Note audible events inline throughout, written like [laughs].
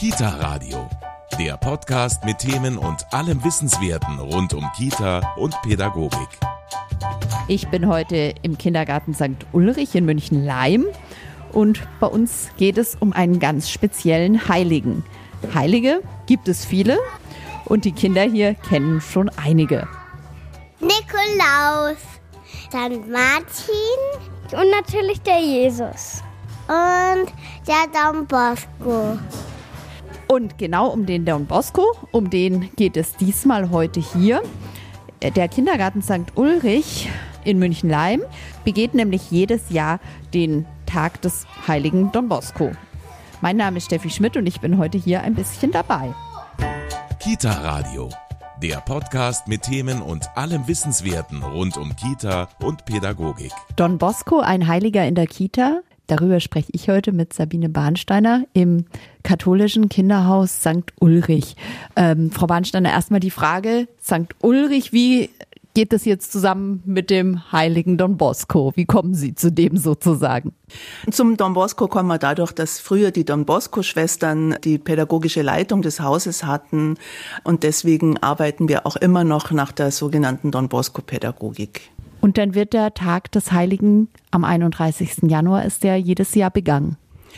Kita Radio, der Podcast mit Themen und allem Wissenswerten rund um Kita und Pädagogik. Ich bin heute im Kindergarten St. Ulrich in München-Leim und bei uns geht es um einen ganz speziellen Heiligen. Heilige gibt es viele und die Kinder hier kennen schon einige. Nikolaus, St. Martin und natürlich der Jesus und der Don Bosco. Und genau um den Don Bosco, um den geht es diesmal heute hier. Der Kindergarten St. Ulrich in München-Leim begeht nämlich jedes Jahr den Tag des heiligen Don Bosco. Mein Name ist Steffi Schmidt und ich bin heute hier ein bisschen dabei. Kita Radio, der Podcast mit Themen und allem Wissenswerten rund um Kita und Pädagogik. Don Bosco, ein Heiliger in der Kita, Darüber spreche ich heute mit Sabine Bahnsteiner im katholischen Kinderhaus St. Ulrich. Ähm, Frau Bahnsteiner, erstmal die Frage, St. Ulrich, wie geht das jetzt zusammen mit dem heiligen Don Bosco? Wie kommen Sie zu dem sozusagen? Zum Don Bosco kommen wir dadurch, dass früher die Don Bosco-Schwestern die pädagogische Leitung des Hauses hatten und deswegen arbeiten wir auch immer noch nach der sogenannten Don Bosco-Pädagogik. Und dann wird der Tag des Heiligen am 31. Januar ist der jedes Jahr begangen.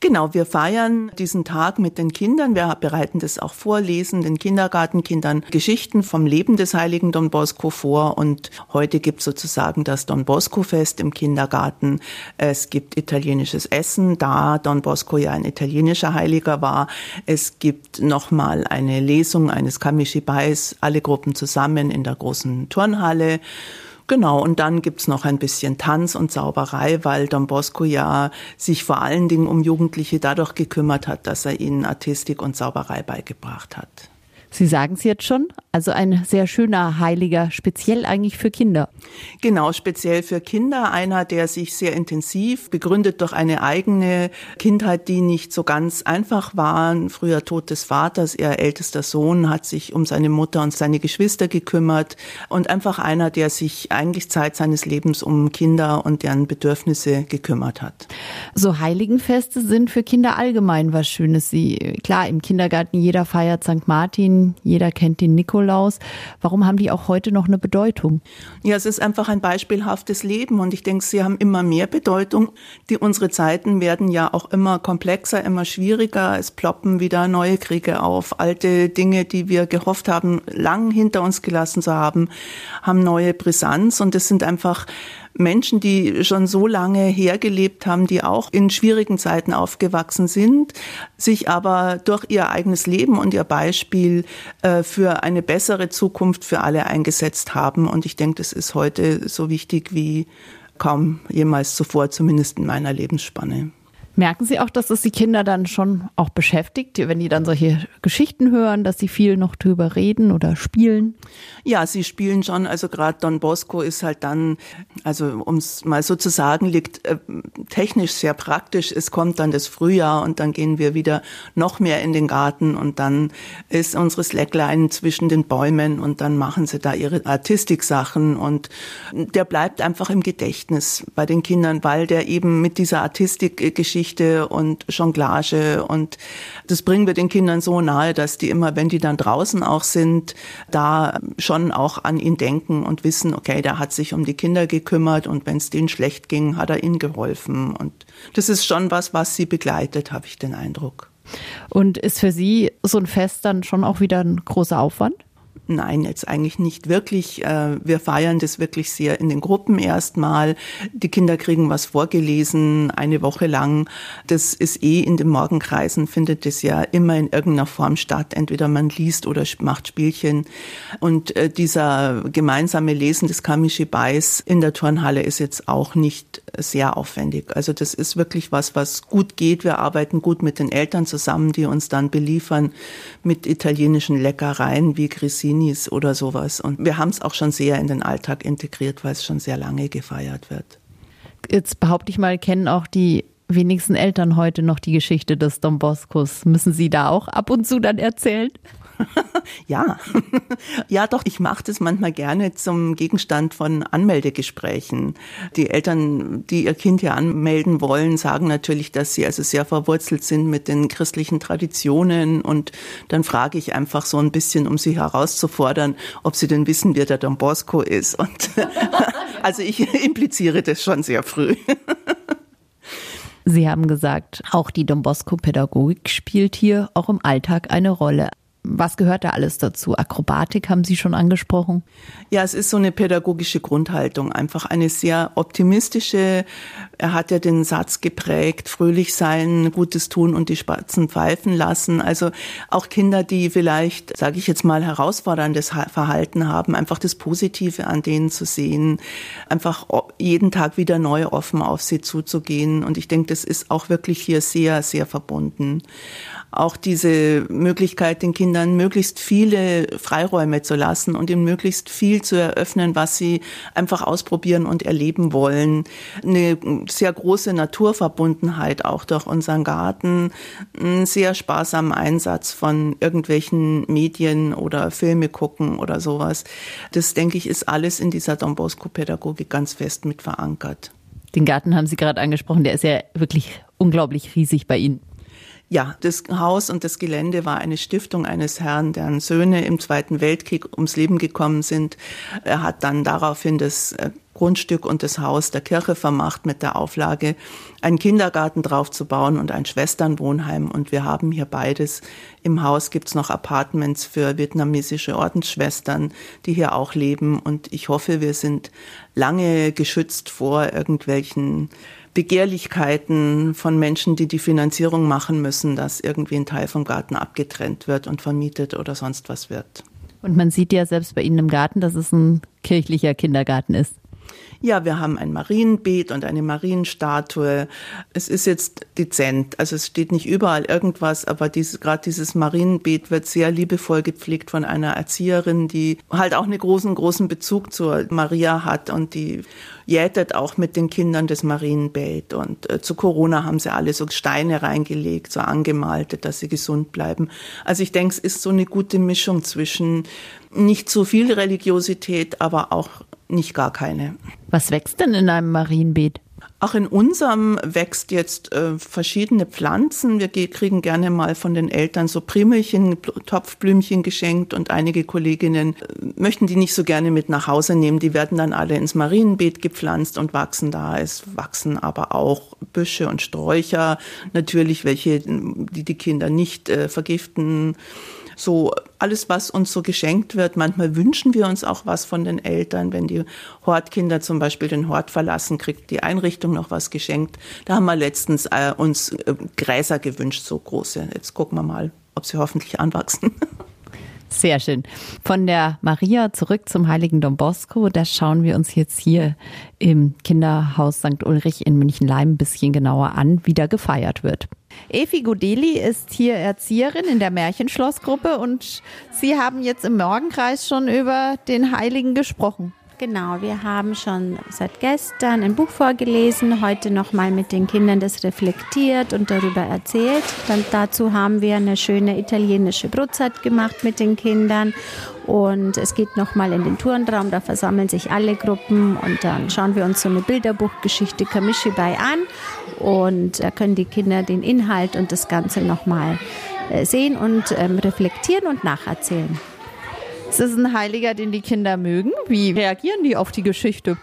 Genau, wir feiern diesen Tag mit den Kindern. Wir bereiten das auch vor, lesen den Kindergartenkindern Geschichten vom Leben des heiligen Don Bosco vor. Und heute gibt es sozusagen das Don Bosco-Fest im Kindergarten. Es gibt italienisches Essen, da Don Bosco ja ein italienischer Heiliger war. Es gibt nochmal eine Lesung eines Kamishibais, alle Gruppen zusammen in der großen Turnhalle. Genau, und dann gibt's noch ein bisschen Tanz und Zauberei, weil Don Bosco ja sich vor allen Dingen um Jugendliche dadurch gekümmert hat, dass er ihnen Artistik und Zauberei beigebracht hat. Sie sagen es jetzt schon, also ein sehr schöner Heiliger, speziell eigentlich für Kinder. Genau, speziell für Kinder. Einer, der sich sehr intensiv begründet durch eine eigene Kindheit, die nicht so ganz einfach war. Früher Tod des Vaters, ihr ältester Sohn hat sich um seine Mutter und seine Geschwister gekümmert. Und einfach einer, der sich eigentlich Zeit seines Lebens um Kinder und deren Bedürfnisse gekümmert hat. So Heiligenfeste sind für Kinder allgemein was Schönes. Sie, klar, im Kindergarten jeder feiert St. Martin, jeder kennt den Nikolaus. Warum haben die auch heute noch eine Bedeutung? Ja, es ist einfach ein beispielhaftes Leben und ich denke, sie haben immer mehr Bedeutung. Die unsere Zeiten werden ja auch immer komplexer, immer schwieriger. Es ploppen wieder neue Kriege auf. Alte Dinge, die wir gehofft haben, lang hinter uns gelassen zu haben, haben neue Brisanz und es sind einfach Menschen, die schon so lange hergelebt haben, die auch in schwierigen Zeiten aufgewachsen sind, sich aber durch ihr eigenes Leben und ihr Beispiel äh, für eine bessere Zukunft für alle eingesetzt haben. Und ich denke, das ist heute so wichtig wie kaum jemals zuvor, zumindest in meiner Lebensspanne. Merken Sie auch, dass es die Kinder dann schon auch beschäftigt, wenn die dann solche Geschichten hören, dass sie viel noch drüber reden oder spielen? Ja, sie spielen schon. Also gerade Don Bosco ist halt dann, also um es mal so zu sagen, liegt äh, technisch sehr praktisch. Es kommt dann das Frühjahr und dann gehen wir wieder noch mehr in den Garten und dann ist unsere Slackline zwischen den Bäumen und dann machen sie da ihre Artistik-Sachen und der bleibt einfach im Gedächtnis bei den Kindern, weil der eben mit dieser Artistik-Geschichte Geschichte und Jonglage und das bringen wir den Kindern so nahe, dass die immer, wenn die dann draußen auch sind, da schon auch an ihn denken und wissen, okay, der hat sich um die Kinder gekümmert und wenn es denen schlecht ging, hat er ihnen geholfen und das ist schon was, was sie begleitet, habe ich den Eindruck. Und ist für Sie so ein Fest dann schon auch wieder ein großer Aufwand? Nein, jetzt eigentlich nicht wirklich. Äh, wir feiern das wirklich sehr in den Gruppen erstmal. Die Kinder kriegen was vorgelesen, eine Woche lang. Das ist eh in den Morgenkreisen, findet es ja immer in irgendeiner Form statt. Entweder man liest oder macht Spielchen. Und äh, dieser gemeinsame Lesen des Kamishibais in der Turnhalle ist jetzt auch nicht sehr aufwendig. Also das ist wirklich was, was gut geht. Wir arbeiten gut mit den Eltern zusammen, die uns dann beliefern mit italienischen Leckereien wie Grissini Martinis oder sowas. Und wir haben es auch schon sehr in den Alltag integriert, weil es schon sehr lange gefeiert wird. Jetzt behaupte ich mal, kennen auch die wenigsten Eltern heute noch die Geschichte des Don Boscos. Müssen Sie da auch ab und zu dann erzählen? [laughs] ja, ja doch, ich mache das manchmal gerne zum Gegenstand von Anmeldegesprächen. Die Eltern, die ihr Kind hier anmelden wollen, sagen natürlich, dass sie also sehr verwurzelt sind mit den christlichen Traditionen und dann frage ich einfach so ein bisschen, um sie herauszufordern, ob sie denn wissen, wer der Don Bosco ist. Und [laughs] also ich impliziere das schon sehr früh. Sie haben gesagt, auch die Don Bosco-Pädagogik spielt hier auch im Alltag eine Rolle. Was gehört da alles dazu? Akrobatik haben Sie schon angesprochen? Ja, es ist so eine pädagogische Grundhaltung, einfach eine sehr optimistische. Er hat ja den Satz geprägt, fröhlich sein, Gutes tun und die Spatzen pfeifen lassen. Also auch Kinder, die vielleicht, sage ich jetzt mal, herausforderndes Verhalten haben, einfach das Positive an denen zu sehen, einfach jeden Tag wieder neu offen auf sie zuzugehen. Und ich denke, das ist auch wirklich hier sehr, sehr verbunden auch diese Möglichkeit, den Kindern möglichst viele Freiräume zu lassen und ihnen möglichst viel zu eröffnen, was sie einfach ausprobieren und erleben wollen. Eine sehr große Naturverbundenheit auch durch unseren Garten, ein sehr sparsamen Einsatz von irgendwelchen Medien oder Filme gucken oder sowas. Das, denke ich, ist alles in dieser Don Bosco-Pädagogik ganz fest mit verankert. Den Garten haben Sie gerade angesprochen, der ist ja wirklich unglaublich riesig bei Ihnen. Ja, das Haus und das Gelände war eine Stiftung eines Herrn, deren Söhne im Zweiten Weltkrieg ums Leben gekommen sind. Er hat dann daraufhin das äh, Grundstück und das Haus der Kirche vermacht mit der Auflage, einen Kindergarten draufzubauen und ein Schwesternwohnheim. Und wir haben hier beides. Im Haus gibt's noch Apartments für vietnamesische Ordensschwestern, die hier auch leben. Und ich hoffe, wir sind lange geschützt vor irgendwelchen Begehrlichkeiten von Menschen, die die Finanzierung machen müssen, dass irgendwie ein Teil vom Garten abgetrennt wird und vermietet oder sonst was wird. Und man sieht ja selbst bei Ihnen im Garten, dass es ein kirchlicher Kindergarten ist. Ja, wir haben ein Marienbeet und eine Marienstatue. Es ist jetzt dezent, also es steht nicht überall irgendwas, aber dieses, gerade dieses Marienbeet wird sehr liebevoll gepflegt von einer Erzieherin, die halt auch einen großen, großen Bezug zur Maria hat und die jätet auch mit den Kindern das Marienbeet. Und äh, zu Corona haben sie alle so Steine reingelegt, so angemalte, dass sie gesund bleiben. Also ich denke, es ist so eine gute Mischung zwischen nicht so viel Religiosität, aber auch nicht gar keine. Was wächst denn in einem Marienbeet? Auch in unserem wächst jetzt äh, verschiedene Pflanzen. Wir kriegen gerne mal von den Eltern so Primelchen, Topfblümchen geschenkt und einige Kolleginnen äh, möchten die nicht so gerne mit nach Hause nehmen. Die werden dann alle ins Marienbeet gepflanzt und wachsen da. Es wachsen aber auch Büsche und Sträucher, natürlich welche, die die Kinder nicht äh, vergiften so alles, was uns so geschenkt wird. Manchmal wünschen wir uns auch was von den Eltern. Wenn die Hortkinder zum Beispiel den Hort verlassen, kriegt die Einrichtung noch was geschenkt. Da haben wir letztens äh, uns äh, Gräser gewünscht, so große. Jetzt gucken wir mal, ob sie hoffentlich anwachsen. [laughs] Sehr schön. Von der Maria zurück zum heiligen Don Bosco. Das schauen wir uns jetzt hier im Kinderhaus St. Ulrich in München-Leim ein bisschen genauer an, wie da gefeiert wird. Efi Godeli ist hier Erzieherin in der Märchenschlossgruppe und Sie haben jetzt im Morgenkreis schon über den Heiligen gesprochen. Genau, wir haben schon seit gestern ein Buch vorgelesen, heute nochmal mit den Kindern das reflektiert und darüber erzählt. Dann dazu haben wir eine schöne italienische Brotzeit gemacht mit den Kindern und es geht nochmal in den Turnraum, da versammeln sich alle Gruppen und dann schauen wir uns so eine Bilderbuchgeschichte Kamishibai an und da können die Kinder den Inhalt und das Ganze nochmal äh, sehen und ähm, reflektieren und nacherzählen. Ist es ein Heiliger, den die Kinder mögen? Wie reagieren die auf die Geschichte?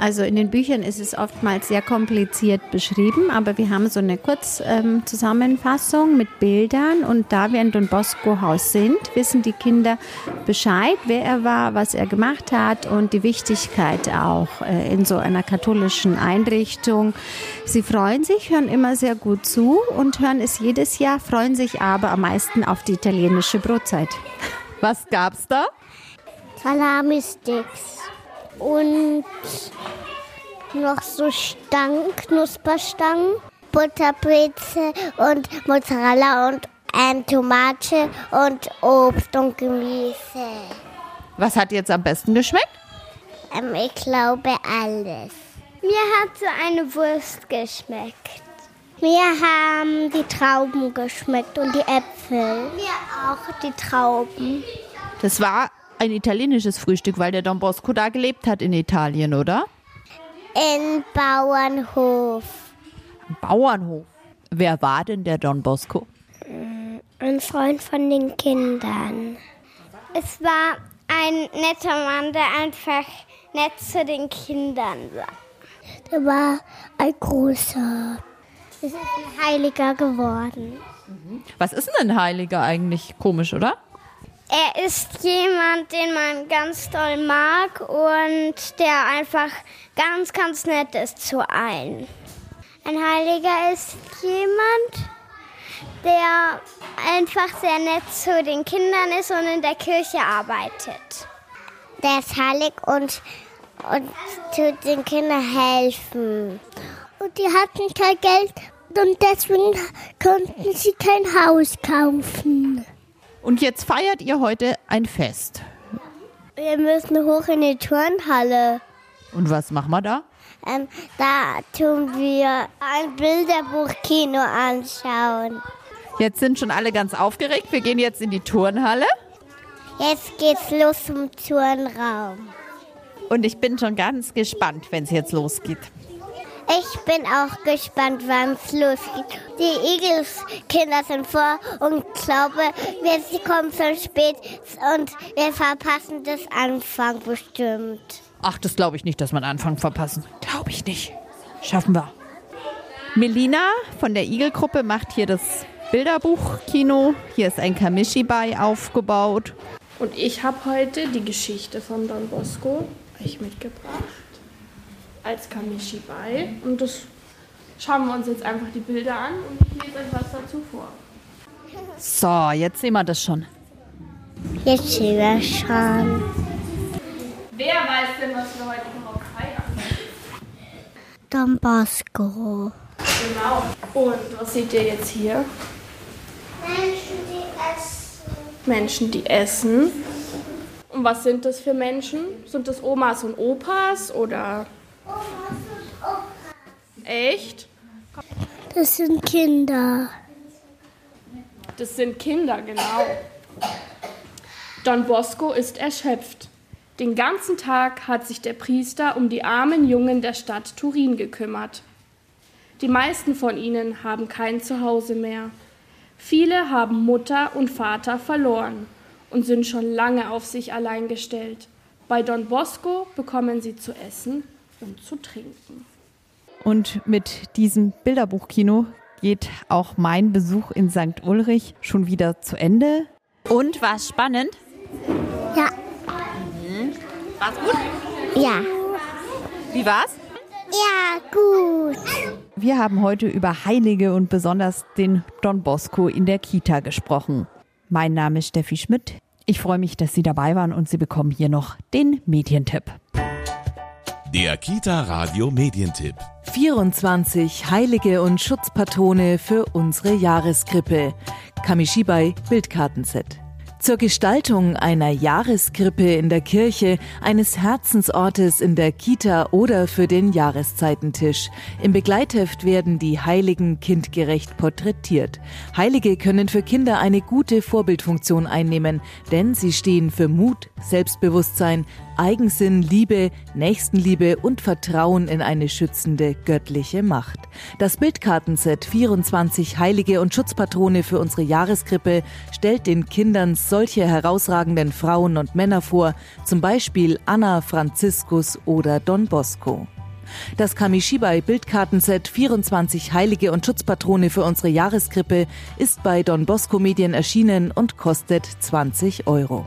Also in den Büchern ist es oftmals sehr kompliziert beschrieben, aber wir haben so eine Kurzzusammenfassung ähm, mit Bildern und da wir in Don Bosco Haus sind, wissen die Kinder Bescheid, wer er war, was er gemacht hat und die Wichtigkeit auch äh, in so einer katholischen Einrichtung. Sie freuen sich, hören immer sehr gut zu und hören es jedes Jahr, freuen sich aber am meisten auf die italienische Brotzeit. Was gab's da? Salami-Sticks und noch so Stangen, Knusperstangen, Butterbreze und Mozzarella und ähm, Tomate und Obst und Gemüse. Was hat jetzt am besten geschmeckt? Ähm, ich glaube alles. Mir hat so eine Wurst geschmeckt. Wir haben die Trauben geschmeckt und die Äpfel. Wir auch die Trauben. Das war ein italienisches Frühstück, weil der Don Bosco da gelebt hat in Italien, oder? In Bauernhof. Bauernhof. Wer war denn der Don Bosco? Ein Freund von den Kindern. Es war ein netter Mann, der einfach nett zu den Kindern war. Der war ein großer. Es ist ein Heiliger geworden. Was ist denn ein Heiliger eigentlich? Komisch, oder? Er ist jemand, den man ganz doll mag und der einfach ganz, ganz nett ist zu allen. Ein Heiliger ist jemand, der einfach sehr nett zu den Kindern ist und in der Kirche arbeitet. Der ist heilig und, und tut den Kindern helfen. Und die hatten kein Geld und deswegen konnten sie kein Haus kaufen. Und jetzt feiert ihr heute ein Fest. Wir müssen hoch in die Turnhalle. Und was machen wir da? Ähm, da tun wir ein Bilderbuchkino anschauen. Jetzt sind schon alle ganz aufgeregt. Wir gehen jetzt in die Turnhalle. Jetzt geht's los zum Turnraum. Und ich bin schon ganz gespannt, wenn es jetzt losgeht. Ich bin auch gespannt, wann es losgeht. Die Egelskinder sind vor und glaube, wir sie kommen zu spät und wir verpassen das Anfang bestimmt. Ach, das glaube ich nicht, dass wir den Anfang verpassen. Glaube ich nicht. Schaffen wir. Melina von der Igelgruppe macht hier das Bilderbuchkino. Hier ist ein Kamishibai aufgebaut. Und ich habe heute die Geschichte von Don Bosco euch mitgebracht. Als Kamishibai. Und das schauen wir uns jetzt einfach die Bilder an und ich lese euch was dazu vor. So, jetzt sehen wir das schon. Jetzt sehen wir schon. Wer weiß denn, was wir heute überhaupt feiern? Don Bosco. Genau. Und was seht ihr jetzt hier? Menschen, die essen. Menschen, die essen. Und was sind das für Menschen? Sind das Omas und Opas oder echt? Das sind Kinder. Das sind Kinder, genau. Don Bosco ist erschöpft. Den ganzen Tag hat sich der Priester um die armen Jungen der Stadt Turin gekümmert. Die meisten von ihnen haben kein Zuhause mehr. Viele haben Mutter und Vater verloren und sind schon lange auf sich allein gestellt. Bei Don Bosco bekommen sie zu essen und zu trinken. Und mit diesem Bilderbuchkino geht auch mein Besuch in St. Ulrich schon wieder zu Ende. Und war es spannend? Ja. War's gut? Ja. Wie war's? Ja, gut. Wir haben heute über Heilige und besonders den Don Bosco in der Kita gesprochen. Mein Name ist Steffi Schmidt. Ich freue mich, dass Sie dabei waren und Sie bekommen hier noch den Medientipp. Der Kita Radio Medientipp. 24 Heilige und Schutzpatrone für unsere Jahreskrippe. Kamishibai Bildkartenset. Zur Gestaltung einer Jahreskrippe in der Kirche, eines Herzensortes in der Kita oder für den Jahreszeitentisch. Im Begleitheft werden die Heiligen kindgerecht porträtiert. Heilige können für Kinder eine gute Vorbildfunktion einnehmen, denn sie stehen für Mut, Selbstbewusstsein, Eigensinn, Liebe, Nächstenliebe und Vertrauen in eine schützende göttliche Macht. Das Bildkartenset 24 Heilige und Schutzpatrone für unsere Jahreskrippe stellt den Kindern solche herausragenden Frauen und Männer vor, zum Beispiel Anna, Franziskus oder Don Bosco. Das Kamishibai Bildkartenset 24 Heilige und Schutzpatrone für unsere Jahreskrippe ist bei Don Bosco Medien erschienen und kostet 20 Euro.